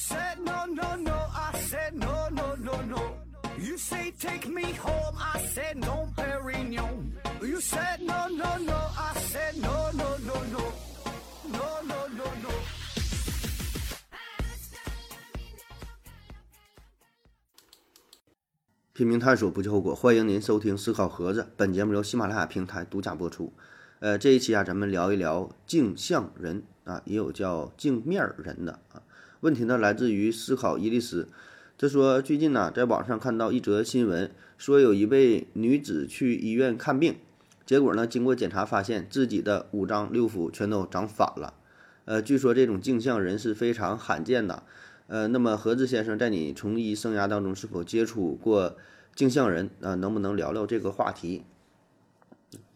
said no, no, no. I said no, no, no, no. You say take me home. I said no, Perignon. You said no, no, no. I said no, no, no, no. No, no, no, no. 拼命探索，不计后果。欢迎您收听《思考盒子》，本节目由喜马拉雅平台独家播出。呃，这一期啊，咱们聊一聊镜像人啊，也有叫镜面儿人的啊。问题呢，来自于思考伊丽丝。他说，最近呢，在网上看到一则新闻，说有一位女子去医院看病，结果呢，经过检查发现自己的五脏六腑全都长反了。呃，据说这种镜像人是非常罕见的。呃，那么何志先生，在你从医生涯当中是否接触过镜像人啊？能不能聊聊这个话题？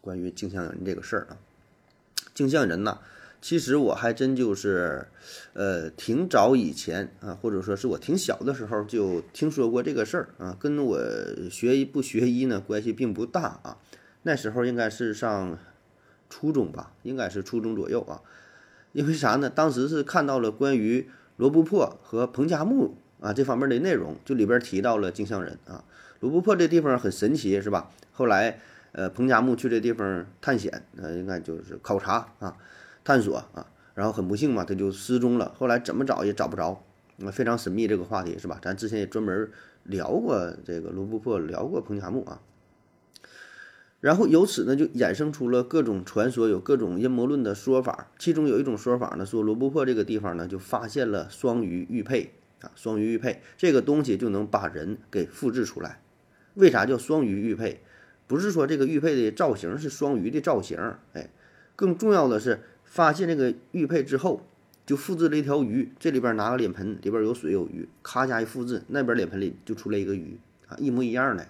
关于镜像人这个事儿啊，镜像人呐，其实我还真就是，呃，挺早以前啊，或者说是我挺小的时候就听说过这个事儿啊，跟我学医不学医呢关系并不大啊。那时候应该是上初中吧，应该是初中左右啊。因为啥呢？当时是看到了关于罗布泊和彭加木啊这方面的内容，就里边提到了镜像人啊。罗布泊这地方很神奇，是吧？后来呃，彭加木去这地方探险，呃，应该就是考察啊，探索啊，然后很不幸嘛，他就失踪了。后来怎么找也找不着，那，非常神秘这个话题是吧？咱之前也专门聊过这个罗布泊，聊过彭加木啊。然后由此呢，就衍生出了各种传说，有各种阴谋论的说法。其中有一种说法呢，说罗布泊这个地方呢，就发现了双鱼玉佩啊，双鱼玉佩这个东西就能把人给复制出来。为啥叫双鱼玉佩？不是说这个玉佩的造型是双鱼的造型，哎，更重要的是发现这个玉佩之后，就复制了一条鱼。这里边拿个脸盆，里边有水有鱼，咔家一复制，那边脸盆里就出来一个鱼啊，一模一样的。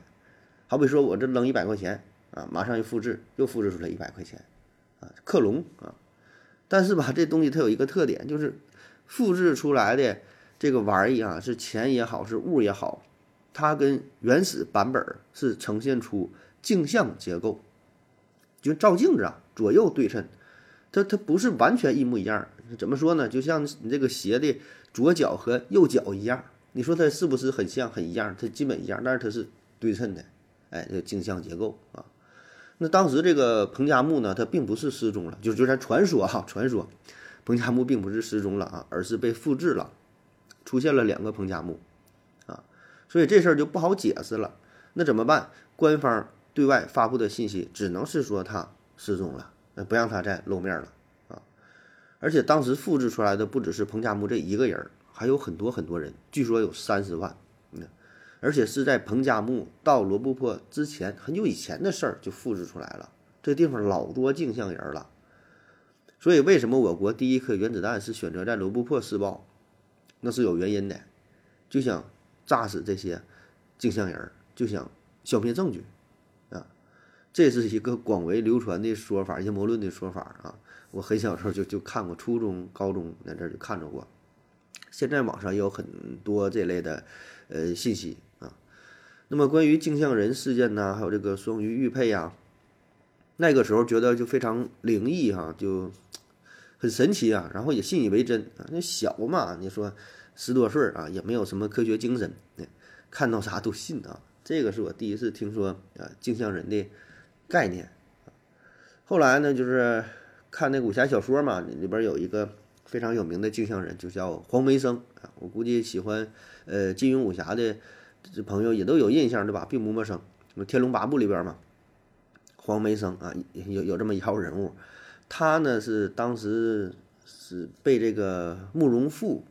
好比说我这扔一百块钱啊，马上一复制，又复制出来一百块钱啊，克隆啊。但是吧，这东西它有一个特点，就是复制出来的这个玩意啊，是钱也好，是物也好，它跟原始版本是呈现出镜像结构，就照镜子啊，左右对称，它它不是完全一模一样。怎么说呢？就像你这个鞋的左脚和右脚一样，你说它是不是很像很一样？它基本一样，但是它是对称的，哎，这镜像结构啊。那当时这个彭加木呢，他并不是失踪了，就就咱传说哈，传说彭加木并不是失踪了啊，而是被复制了，出现了两个彭加木啊，所以这事儿就不好解释了。那怎么办？官方对外发布的信息只能是说他失踪了，呃，不让他再露面了啊。而且当时复制出来的不只是彭加木这一个人，还有很多很多人，据说有三十万。而且是在彭加木到罗布泊之前很久以前的事儿就复制出来了。这地方老多镜像人了，所以为什么我国第一颗原子弹是选择在罗布泊试爆？那是有原因的，就想炸死这些镜像人，就想消灭证据。这是一个广为流传的说法，阴谋论的说法啊。我很小时候就就看过，初中、高中那阵儿就看着过。现在网上也有很多这类的呃信息啊。那么关于镜像人事件呢，还有这个双鱼玉佩呀，那个时候觉得就非常灵异哈、就很神奇啊，然后也信以为真啊。那小嘛，你说十多岁啊，也没有什么科学精神，看到啥都信啊。这个是我第一次听说啊镜像人的概念。后来呢，就是看那武侠小说嘛，里边有一个非常有名的镜像人，就叫黄梅生啊。我估计喜欢呃金庸武侠的这朋友也都有印象对吧？并不陌生。《天龙八部》里边嘛，黄梅生啊，有有这么一号人物，他呢是当时是被这个慕容复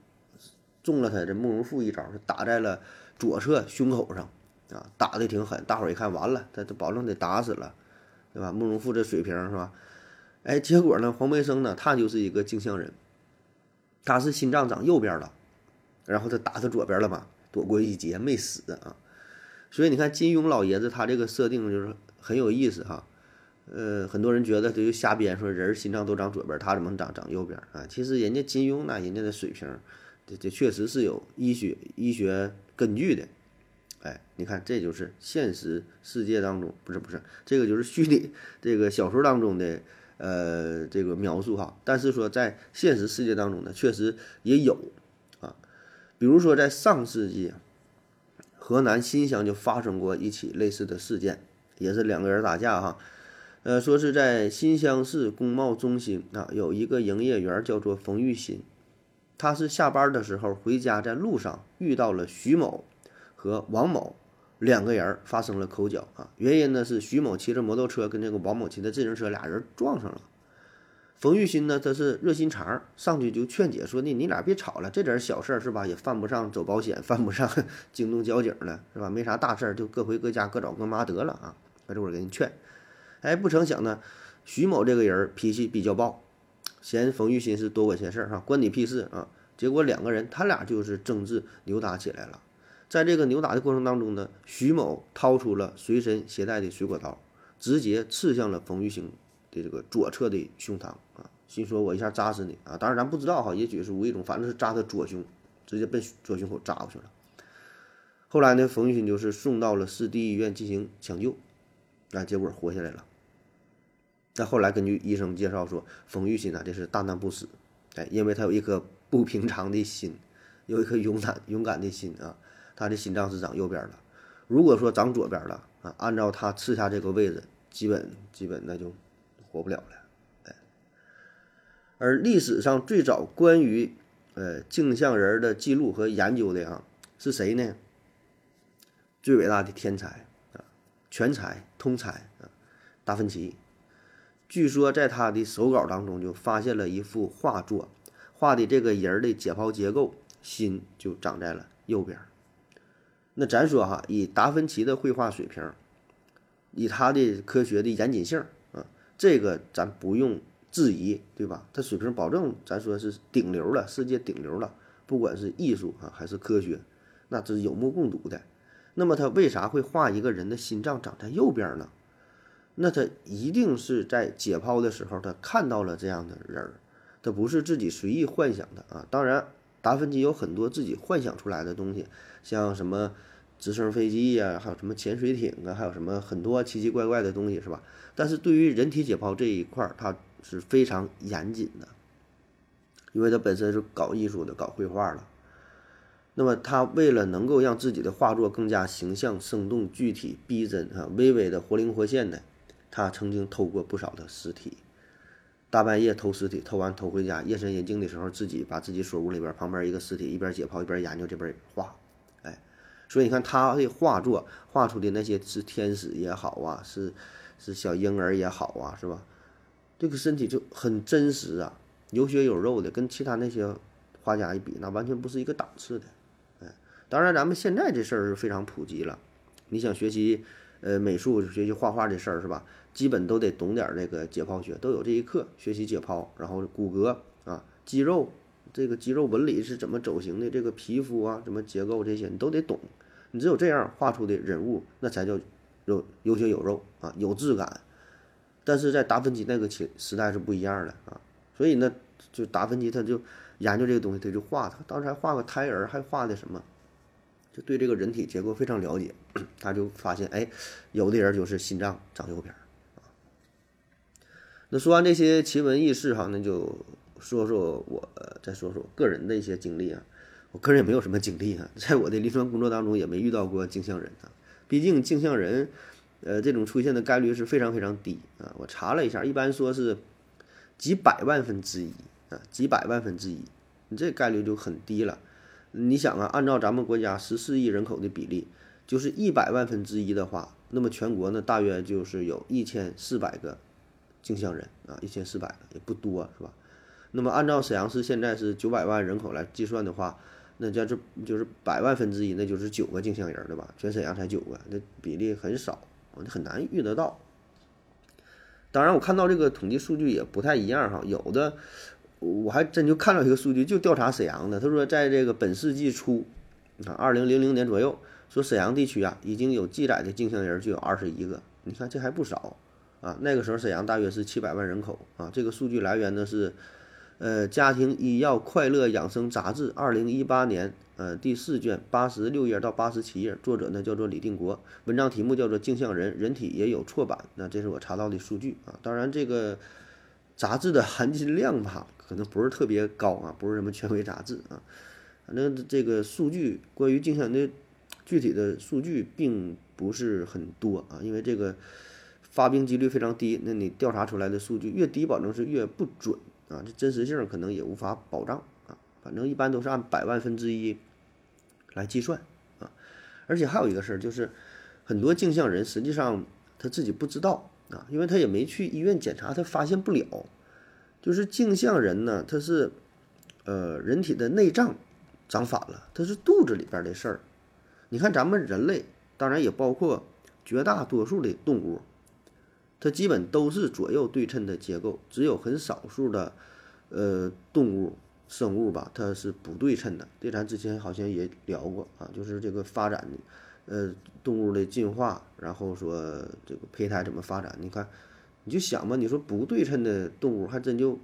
中了他这慕容复一招，是打在了左侧胸口上啊，打的挺狠。大伙一看，完了，他他保证得打死了，对吧？慕容复这水平是吧？哎，结果呢，黄梅生呢，他就是一个镜像人，他是心脏长右边了，然后他打他左边了嘛，躲过一劫没死啊。所以你看金庸老爷子他这个设定就是很有意思哈。呃，很多人觉得他就瞎编，说人心脏都长左边，他怎么长长右边啊？其实人家金庸那人家的水平，这这确实是有医学医学根据的。哎，你看，这就是现实世界当中，不是不是，这个就是虚拟这个小说当中的呃这个描述哈。但是说在现实世界当中呢，确实也有啊。比如说在上世纪，河南新乡就发生过一起类似的事件，也是两个人打架哈。呃，说是在新乡市工贸中心啊，有一个营业员叫做冯玉新，他是下班的时候回家，在路上遇到了徐某和王某两个人发生了口角啊。原因呢是徐某骑着摩托车跟这个王某骑的自行车，俩人撞上了。冯玉新呢，他是热心肠，上去就劝解说：“你你俩别吵了，这点小事儿是吧？也犯不上走保险，犯不上 惊动交警了，是吧？没啥大事儿，就各回各家，各找各妈得了啊！”他这会儿给你劝。哎，不成想呢，徐某这个人脾气比较暴，嫌冯玉新是多管闲事儿哈，关你屁事啊！结果两个人他俩就是争执扭打起来了。在这个扭打的过程当中呢，徐某掏出了随身携带的水果刀，直接刺向了冯玉新的这个左侧的胸膛啊，心说我一下扎死你啊！当然咱不知道哈，也许是无意中，反正是扎他左胸，直接奔左胸口扎过去了。后来呢，冯玉新就是送到了市第一医院进行抢救，啊，结果活下来了。那后来根据医生介绍说，冯玉新呢，这是大难不死，哎，因为他有一颗不平常的心，有一颗勇敢勇敢的心啊，他的心脏是长右边的，如果说长左边了啊，按照他刺下这个位置，基本基本那就活不了了，哎。而历史上最早关于呃镜像人的记录和研究的啊，是谁呢？最伟大的天才啊，全才通才啊，达芬奇。据说在他的手稿当中就发现了一幅画作，画的这个人的解剖结构，心就长在了右边。那咱说哈，以达芬奇的绘画水平，以他的科学的严谨性啊，这个咱不用质疑，对吧？他水平保证咱说是顶流了，世界顶流了，不管是艺术啊还是科学，那这是有目共睹的。那么他为啥会画一个人的心脏长在右边呢？那他一定是在解剖的时候，他看到了这样的人儿，他不是自己随意幻想的啊。当然，达芬奇有很多自己幻想出来的东西，像什么直升飞机呀，还有什么潜水艇啊，还有什么很多奇奇怪怪的东西，是吧？但是对于人体解剖这一块儿，他是非常严谨的，因为他本身是搞艺术的，搞绘画的。那么他为了能够让自己的画作更加形象、生动、具体、逼真啊，微微的活灵活现的。他曾经偷过不少的尸体，大半夜偷尸体，偷完偷回家，夜深人静的时候，自己把自己锁屋里边，旁边一个尸体，一边解剖一边研究这边画，哎，所以你看他的画作画出的那些是天使也好啊，是是小婴儿也好啊，是吧？这个身体就很真实啊，有血有肉的，跟其他那些画家一比，那完全不是一个档次的，哎，当然咱们现在这事儿是非常普及了，你想学习呃美术，学习画画这事儿是吧？基本都得懂点这个解剖学，都有这一课学习解剖，然后骨骼啊、肌肉，这个肌肉纹理是怎么走形的，这个皮肤啊、怎么结构这些你都得懂。你只有这样画出的人物，那才叫有有血有肉啊，有质感。但是在达芬奇那个时时代是不一样的啊，所以呢，就达芬奇他就研究这个东西，他就画，他当时还画个胎儿，还画的什么，就对这个人体结构非常了解，他就发现，哎，有的人就是心脏长右边。那说完这些奇闻异事哈，那就说说我再说说个人的一些经历啊。我个人也没有什么经历啊，在我的临床工作当中也没遇到过镜像人啊。毕竟镜像人，呃，这种出现的概率是非常非常低啊。我查了一下，一般说是几百万分之一啊，几百万分之一，你这概率就很低了。你想啊，按照咱们国家十四亿人口的比例，就是一百万分之一的话，那么全国呢大约就是有一千四百个。镜像人啊，一千四百也不多，是吧？那么按照沈阳市现在是九百万人口来计算的话，那叫这就是百万分之一，那就是九个镜像人，对吧？全沈阳才九个，那比例很少，很难遇得到。当然，我看到这个统计数据也不太一样哈，有的我还真就看到一个数据，就调查沈阳的，他说在这个本世纪初，你看二零零零年左右，说沈阳地区啊已经有记载的镜像人就有二十一个，你看这还不少。啊，那个时候沈阳大约是七百万人口啊。这个数据来源呢是，呃，《家庭医药快乐养生杂志》二零一八年呃第四卷八十六页到八十七页，作者呢叫做李定国，文章题目叫做《镜像人，人体也有错版》。那这是我查到的数据啊。当然，这个杂志的含金量吧，可能不是特别高啊，不是什么权威杂志啊。反正这个数据关于镜像的具体的数据并不是很多啊，因为这个发病几率非常低，那你调查出来的数据越低，保证是越不准啊，这真实性可能也无法保障啊。反正一般都是按百万分之一来计算啊。而且还有一个事儿，就是很多镜像人实际上他自己不知道啊，因为他也没去医院检查，他发现不了。就是镜像人呢，他是呃人体的内脏长反了，他是肚子里边的事儿。你看咱们人类，当然也包括绝大多数的动物，它基本都是左右对称的结构，只有很少数的呃动物生物吧，它是不对称的。这咱之前好像也聊过啊，就是这个发展，呃动物的进化，然后说这个胚胎怎么发展？你看，你就想吧，你说不对称的动物还真就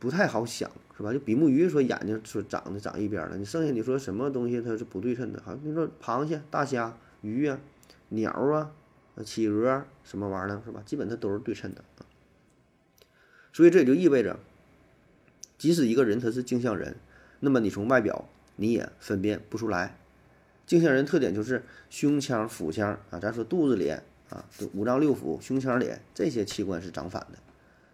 不太好想。是吧？就比目鱼说眼睛说长得长一边了，你剩下你说什么东西它是不对称的？好，比如说螃蟹、大虾、鱼啊、鸟啊、企鹅什么玩意儿是吧？基本它都是对称的啊。所以这也就意味着，即使一个人他是镜像人，那么你从外表你也分辨不出来。镜像人特点就是胸腔、腹腔啊，咱说肚子里啊，五脏六腑、胸腔里这些器官是长反的。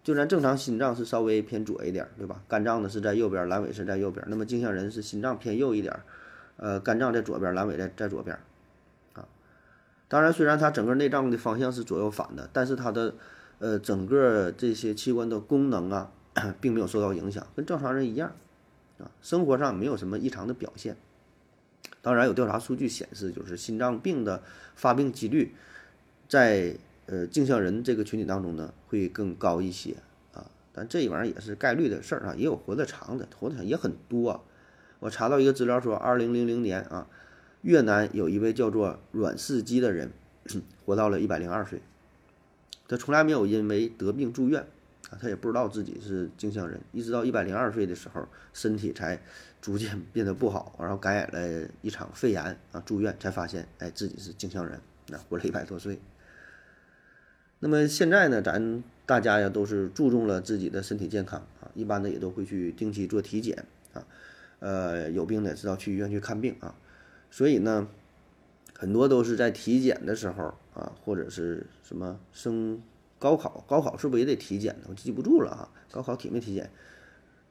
就咱正常心脏是稍微偏左一点，对吧？肝脏呢是在右边，阑尾是在右边。那么镜像人是心脏偏右一点，呃，肝脏在左边，阑尾在在左边，当然，虽然它整个内脏的方向是左右反的，但是它的呃整个这些器官的功能啊，并没有受到影响，跟正常人一样，啊，生活上没有什么异常的表现。当然，有调查数据显示，就是心脏病的发病几率在。呃，镜像人这个群体当中呢，会更高一些啊，但这玩意儿也是概率的事儿啊，也有活得长的，活得长也很多。啊我查到一个资料说，二零零零年啊，越南有一位叫做阮世基的人，活到了一百零二岁，他从来没有因为得病住院啊，他也不知道自己是镜像人，一直到一百零二岁的时候，身体才逐渐变得不好，然后感染了一场肺炎啊，住院才发现，哎，自己是镜像人，那活了一百多岁。那么现在呢，咱大家呀都是注重了自己的身体健康啊，一般的也都会去定期做体检啊，呃，有病的知道去医院去看病啊，所以呢，很多都是在体检的时候啊，或者是什么升高考，高考是不是也得体检呢？我记不住了啊，高考体没体检，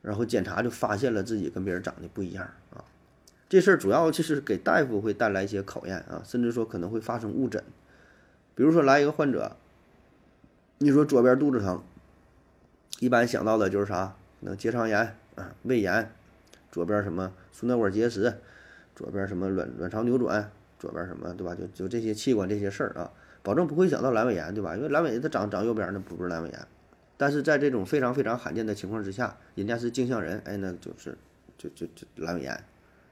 然后检查就发现了自己跟别人长得不一样啊，这事儿主要就是给大夫会带来一些考验啊，甚至说可能会发生误诊，比如说来一个患者。你说左边肚子疼，一般想到的就是啥？能结肠炎啊，胃炎，左边什么输尿管结石，左边什么卵卵巢扭转，左边什么对吧？就就这些器官这些事儿啊，保证不会想到阑尾炎对吧？因为阑尾它长长右边那不是阑尾炎，但是在这种非常非常罕见的情况之下，人家是镜像人，哎，那就是就就就阑尾炎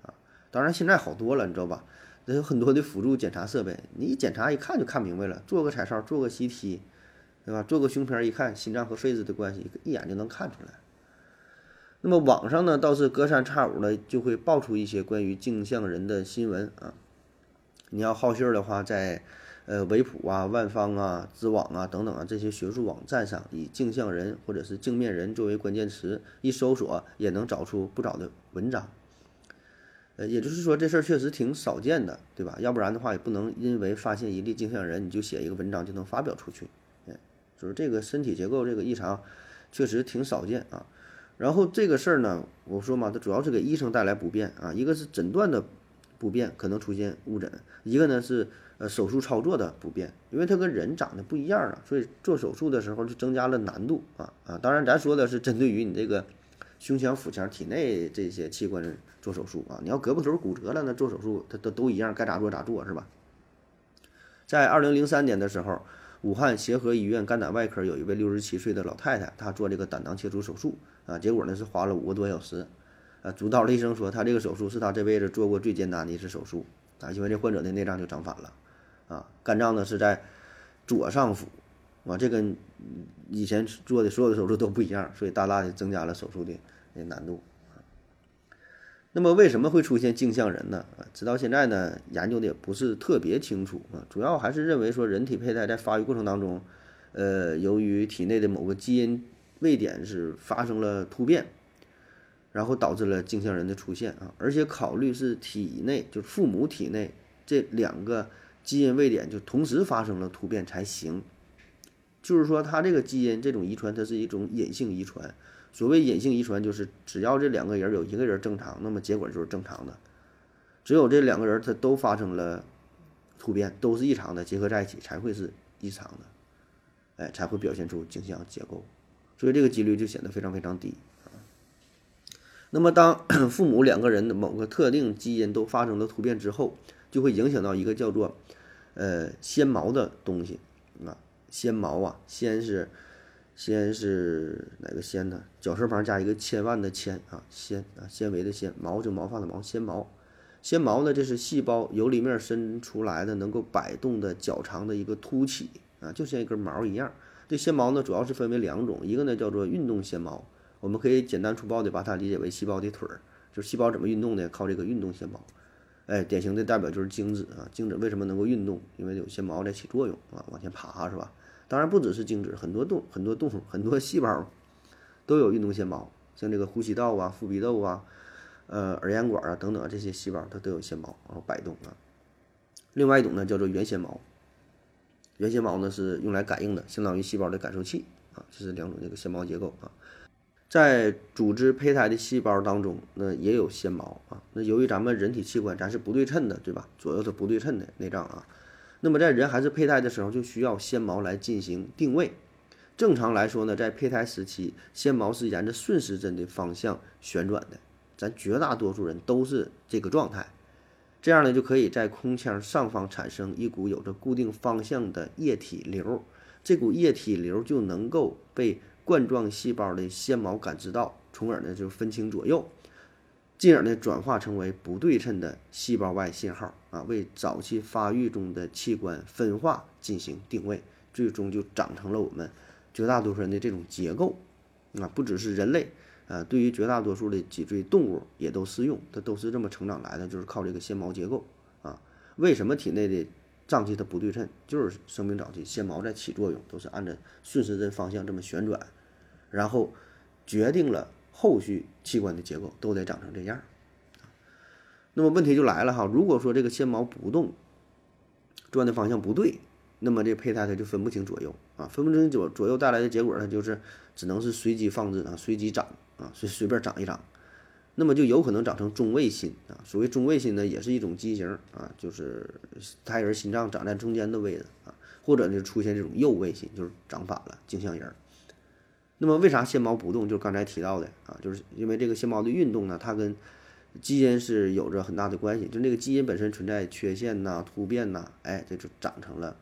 啊。当然现在好多了，你知道吧？那有很多的辅助检查设备，你一检查一看就看明白了，做个彩超，做个 CT。对吧？做个胸片一看，心脏和肺子的关系一眼就能看出来。那么网上呢，倒是隔三差五的就会爆出一些关于镜像人的新闻啊。你要好信儿的话，在呃维普啊、万方啊、知网啊等等啊这些学术网站上，以镜像人或者是镜面人作为关键词一搜索，也能找出不少的文章。呃，也就是说这事儿确实挺少见的，对吧？要不然的话，也不能因为发现一例镜像人，你就写一个文章就能发表出去。就是这个身体结构这个异常，确实挺少见啊。然后这个事儿呢，我说嘛，它主要是给医生带来不便啊。一个是诊断的不便，可能出现误诊；一个呢是呃手术操作的不便，因为它跟人长得不一样啊，所以做手术的时候就增加了难度啊啊。当然，咱说的是针对于你这个胸腔、腹腔、体内这些器官做手术啊。你要胳膊肘骨折了，那做手术它都都一样，该咋做咋做是吧？在二零零三年的时候。武汉协和医院肝胆外科有一位六十七岁的老太太，她做这个胆囊切除手术啊，结果呢是花了五个多小时，啊，主刀的医生说，她这个手术是她这辈子做过最艰难的一次手术啊，因为这患者的内脏就长反了，啊，肝脏呢是在左上腹，啊，这跟以前做的所有的手术都不一样，所以大大的增加了手术的难度。那么为什么会出现镜像人呢？啊，直到现在呢，研究的也不是特别清楚啊。主要还是认为说，人体胚胎在发育过程当中，呃，由于体内的某个基因位点是发生了突变，然后导致了镜像人的出现啊，而且考虑是体内就是父母体内这两个基因位点就同时发生了突变才行。就是说，它这个基因这种遗传，它是一种隐性遗传。所谓隐性遗传，就是只要这两个人有一个人正常，那么结果就是正常的；只有这两个人他都发生了突变，都是异常的，结合在一起才会是异常的，哎，才会表现出镜像结构。所以这个几率就显得非常非常低。那么，当 父母两个人的某个特定基因都发生了突变之后，就会影响到一个叫做呃纤毛的东西啊，纤毛啊，纤是纤是哪个纤呢？绞舌旁加一个千万的千啊，纤啊，纤维的纤，毛就毛发的毛，纤毛。纤毛呢，这是细胞由里面伸出来的能够摆动的较长的一个凸起啊，就像一根毛一样。这纤毛呢，主要是分为两种，一个呢叫做运动纤毛。我们可以简单粗暴的把它理解为细胞的腿儿，就是细胞怎么运动呢？靠这个运动纤毛。哎，典型的代表就是精子啊，精子为什么能够运动？因为有纤毛在起作用啊，往前爬是吧？当然不只是精子，很多动很多动物 很多细胞都有运动纤毛，像这个呼吸道啊、腹壁窦啊、呃耳咽管啊等等这些细胞它都有纤毛，然后摆动啊。另外一种呢叫做原纤毛，原纤毛呢是用来感应的，相当于细胞的感受器啊，这是两种这个纤毛结构啊。在组织胚胎的细胞当中，那也有纤毛啊。那由于咱们人体器官咱是不对称的，对吧？左右是不对称的内脏啊。那么在人还是胚胎的时候，就需要纤毛来进行定位。正常来说呢，在胚胎时期，纤毛是沿着顺时针的方向旋转的。咱绝大多数人都是这个状态。这样呢，就可以在空腔上方产生一股有着固定方向的液体流。这股液体流就能够被冠状细胞的纤毛感知到，从而呢就分清左右，进而呢转化成为不对称的细胞外信号啊，为早期发育中的器官分化进行定位，最终就长成了我们绝大多数人的这种结构啊，不只是人类啊，对于绝大多数的脊椎动物也都适用，它都是这么成长来的，就是靠这个纤毛结构啊。为什么体内的脏器它不对称？就是生命早期纤毛在起作用，都是按照顺时针方向这么旋转。然后决定了后续器官的结构都得长成这样。那么问题就来了哈，如果说这个纤毛不动，转的方向不对，那么这胚胎它就分不清左右啊，分不清左左右带来的结果，它就是只能是随机放置啊，随机长啊，随随便长一长，那么就有可能长成中位心啊。所谓中位心呢，也是一种畸形啊，就是胎儿心脏长在中间的位置啊，或者呢出现这种右位心，就是长反了，镜像人。那么为啥纤毛不动？就是刚才提到的啊，就是因为这个纤毛的运动呢，它跟基因是有着很大的关系。就那个基因本身存在缺陷呐、突变呐，哎，这就长成了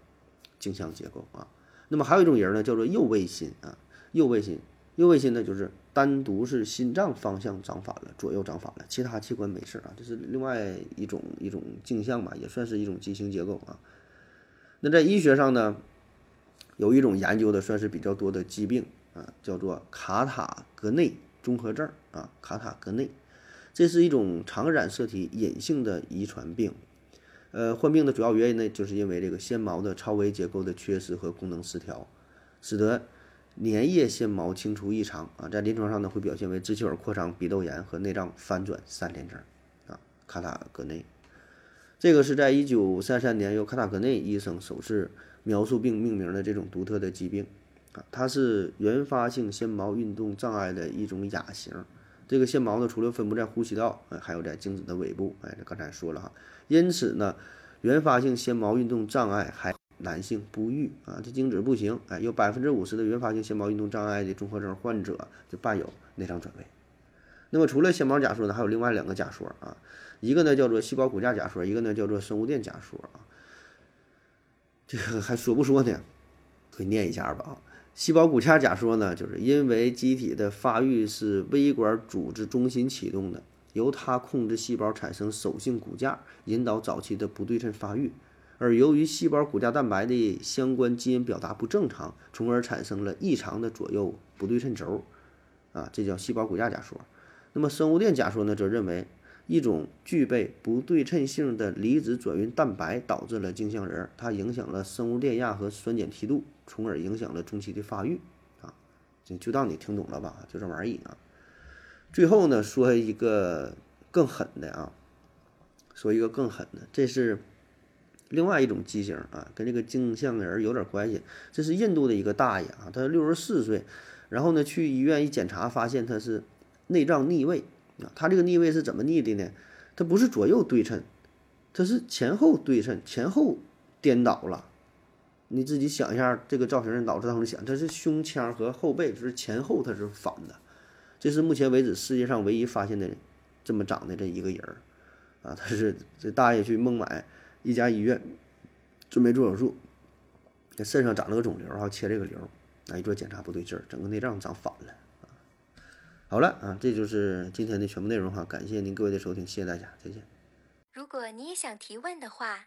镜像结构啊。那么还有一种人呢，叫做右位心啊，右位心，右位心呢就是单独是心脏方向长反了，左右长反了，其他器官没事啊，这是另外一种一种镜像吧，也算是一种畸形结构啊。那在医学上呢，有一种研究的算是比较多的疾病。啊，叫做卡塔格内综合症啊，卡塔格内，这是一种常染色体隐性的遗传病。呃，患病的主要原因呢，就是因为这个纤毛的超微结构的缺失和功能失调，使得粘液纤毛清除异常啊，在临床上呢，会表现为支气管扩张、鼻窦炎和内脏翻转三联症啊，卡塔格内。这个是在一九三三年由卡塔格内医生首次描述并命名的这种独特的疾病。啊，它是原发性纤毛运动障碍的一种亚型。这个纤毛呢，除了分布在呼吸道，哎，还有在精子的尾部。哎，这刚才说了哈。因此呢，原发性纤毛运动障碍还男性不育啊，这精子不行。哎，有百分之五十的原发性纤毛运动障碍的综合征患者就伴有内脏转位。那么除了纤毛假说呢，还有另外两个假说啊，一个呢叫做细胞骨架假说，一个呢叫做生物电假说啊。这个还说不说呢？可以念一下吧啊。细胞骨架假说呢，就是因为机体的发育是微管组织中心启动的，由它控制细胞产生手性骨架，引导早期的不对称发育，而由于细胞骨架蛋白的相关基因表达不正常，从而产生了异常的左右不对称轴，啊，这叫细胞骨架假说。那么生物电假说呢，则认为。一种具备不对称性的离子转运蛋白导致了镜像人，它影响了生物电压和酸碱梯度，从而影响了中期的发育。啊，就就当你听懂了吧，就这玩意儿啊。最后呢，说一个更狠的啊，说一个更狠的，这是另外一种畸形啊，跟这个镜像人有点关系。这是印度的一个大爷啊，他六十四岁，然后呢去医院一检查，发现他是内脏逆位啊。他这个逆位是怎么逆的呢？他不是左右对称，他是前后对称，前后颠倒了。你自己想一下，这个造型，脑子当中想，他是胸腔和后背就是前后它是反的。这是目前为止世界上唯一发现的这么长的这一个人儿啊！他是这大爷去孟买一家医院准备做手术，这肾上长了个肿瘤，然后切这个瘤，啊，一做检查不对劲儿，整个内脏长反了啊！好了啊，这就是今天的全部内容哈，感谢您各位的收听，谢谢大家，再见。如果你也想提问的话，